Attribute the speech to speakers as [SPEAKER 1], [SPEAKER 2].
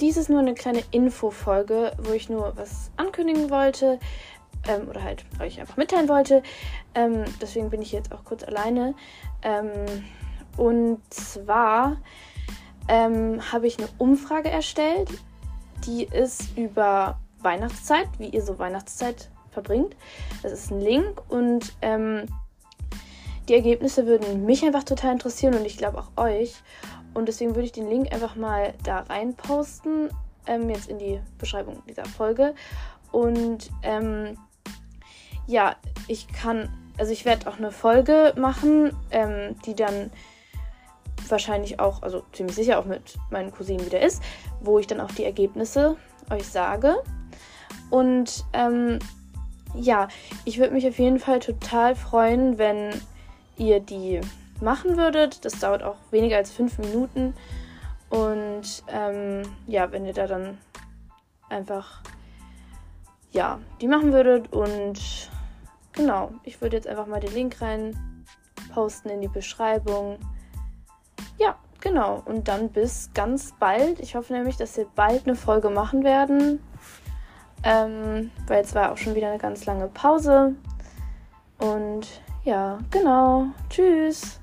[SPEAKER 1] dies ist nur eine kleine Infofolge, wo ich nur was ankündigen wollte ähm, oder halt euch einfach mitteilen wollte. Ähm, deswegen bin ich jetzt auch kurz alleine. Ähm, und zwar ähm, habe ich eine Umfrage erstellt, die ist über Weihnachtszeit, wie ihr so Weihnachtszeit verbringt. Das ist ein Link und ähm, die Ergebnisse würden mich einfach total interessieren und ich glaube auch euch. Und deswegen würde ich den Link einfach mal da rein posten, ähm, jetzt in die Beschreibung dieser Folge. Und ähm, ja, ich kann, also ich werde auch eine Folge machen, ähm, die dann wahrscheinlich auch, also ziemlich sicher auch mit meinen Cousinen wieder ist, wo ich dann auch die Ergebnisse euch sage. Und ähm, ja, ich würde mich auf jeden Fall total freuen, wenn ihr die machen würdet. Das dauert auch weniger als fünf Minuten. Und ähm, ja, wenn ihr da dann einfach ja, die machen würdet. Und genau, ich würde jetzt einfach mal den Link rein posten in die Beschreibung. Ja, genau. Und dann bis ganz bald. Ich hoffe nämlich, dass wir bald eine Folge machen werden. Ähm, weil jetzt war auch schon wieder eine ganz lange Pause. Und ja, genau. Tschüss.